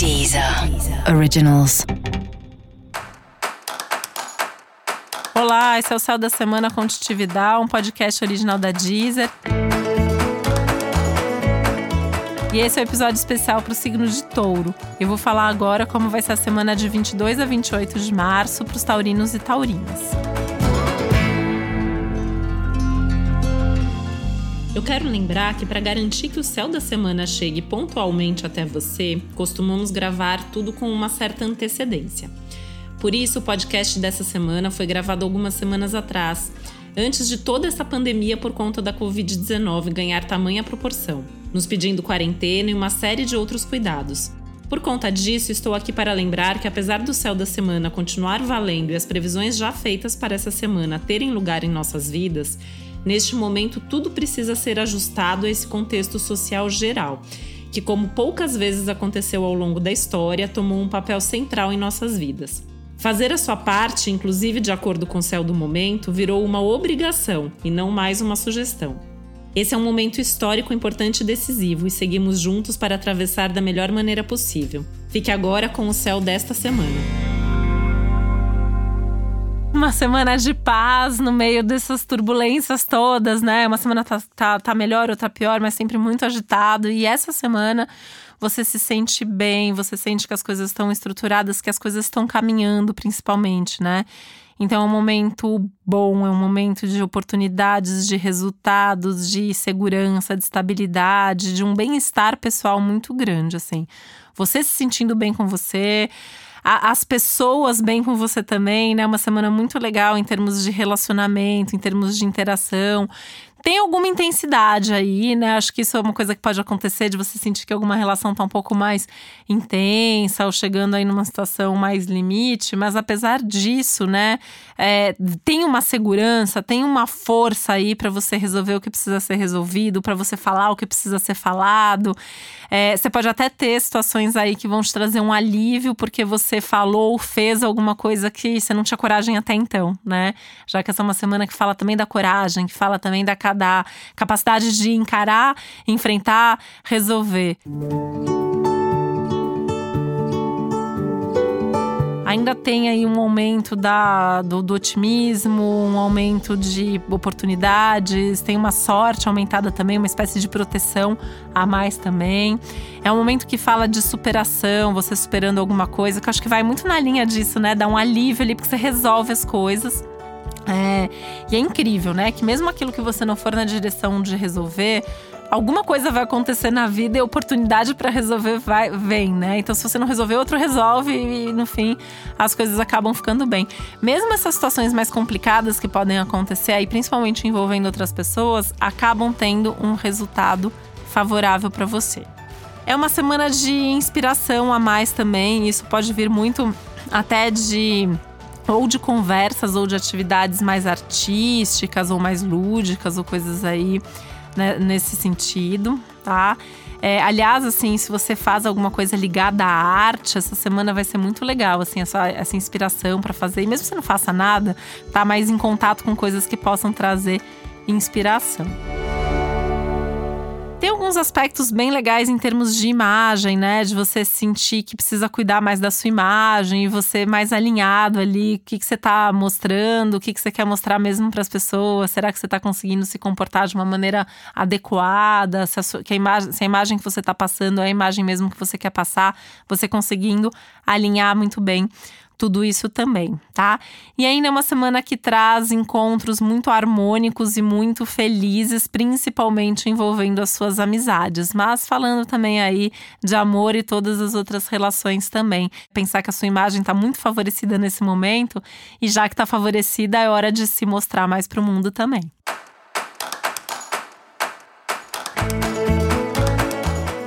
Deezer Originals. Olá, esse é o Céu da Semana com Titividade, um podcast original da Deezer. E esse é o um episódio especial para o signo de Touro. Eu vou falar agora como vai ser a semana de 22 a 28 de março para os taurinos e taurinas. Eu quero lembrar que para garantir que o céu da semana chegue pontualmente até você, costumamos gravar tudo com uma certa antecedência. Por isso, o podcast dessa semana foi gravado algumas semanas atrás, antes de toda essa pandemia por conta da Covid-19 ganhar tamanha proporção, nos pedindo quarentena e uma série de outros cuidados. Por conta disso, estou aqui para lembrar que, apesar do céu da semana continuar valendo e as previsões já feitas para essa semana terem lugar em nossas vidas, Neste momento, tudo precisa ser ajustado a esse contexto social geral, que, como poucas vezes aconteceu ao longo da história, tomou um papel central em nossas vidas. Fazer a sua parte, inclusive de acordo com o céu do momento, virou uma obrigação e não mais uma sugestão. Esse é um momento histórico importante e decisivo e seguimos juntos para atravessar da melhor maneira possível. Fique agora com o céu desta semana uma semana de paz no meio dessas turbulências todas, né? Uma semana tá, tá, tá melhor, outra pior, mas sempre muito agitado. E essa semana você se sente bem, você sente que as coisas estão estruturadas, que as coisas estão caminhando, principalmente, né? Então é um momento bom, é um momento de oportunidades, de resultados, de segurança, de estabilidade, de um bem-estar pessoal muito grande, assim. Você se sentindo bem com você, a, as pessoas bem com você também, né? Uma semana muito legal em termos de relacionamento, em termos de interação tem alguma intensidade aí, né? Acho que isso é uma coisa que pode acontecer de você sentir que alguma relação tá um pouco mais intensa ou chegando aí numa situação mais limite, mas apesar disso, né, é, tem uma segurança, tem uma força aí para você resolver o que precisa ser resolvido, para você falar o que precisa ser falado. É, você pode até ter situações aí que vão te trazer um alívio porque você falou, fez alguma coisa que você não tinha coragem até então, né? Já que essa é uma semana que fala também da coragem, que fala também da da capacidade de encarar, enfrentar, resolver. ainda tem aí um aumento da, do, do, otimismo, um aumento de oportunidades, tem uma sorte aumentada também, uma espécie de proteção a mais também. É um momento que fala de superação, você superando alguma coisa, que eu acho que vai muito na linha disso, né? Dá um alívio ali, porque você resolve as coisas. É, e é incrível, né? Que mesmo aquilo que você não for na direção de resolver, alguma coisa vai acontecer na vida e oportunidade para resolver vai, vem, né? Então, se você não resolver, outro resolve e no fim as coisas acabam ficando bem. Mesmo essas situações mais complicadas que podem acontecer aí, principalmente envolvendo outras pessoas, acabam tendo um resultado favorável para você. É uma semana de inspiração a mais também, isso pode vir muito até de ou de conversas ou de atividades mais artísticas ou mais lúdicas ou coisas aí né, nesse sentido, tá? É, aliás, assim, se você faz alguma coisa ligada à arte, essa semana vai ser muito legal, assim, essa, essa inspiração para fazer. E mesmo se você não faça nada, tá mais em contato com coisas que possam trazer inspiração alguns aspectos bem legais em termos de imagem, né? De você sentir que precisa cuidar mais da sua imagem e você mais alinhado ali, o que, que você está mostrando, o que, que você quer mostrar mesmo para as pessoas. Será que você está conseguindo se comportar de uma maneira adequada? Se a, sua, que a, imagem, se a imagem que você está passando é a imagem mesmo que você quer passar, você conseguindo alinhar muito bem tudo isso também, tá? E ainda é uma semana que traz encontros muito harmônicos e muito felizes, principalmente envolvendo as suas amizades, mas falando também aí de amor e todas as outras relações também. Pensar que a sua imagem está muito favorecida nesse momento e já que está favorecida, é hora de se mostrar mais para o mundo também.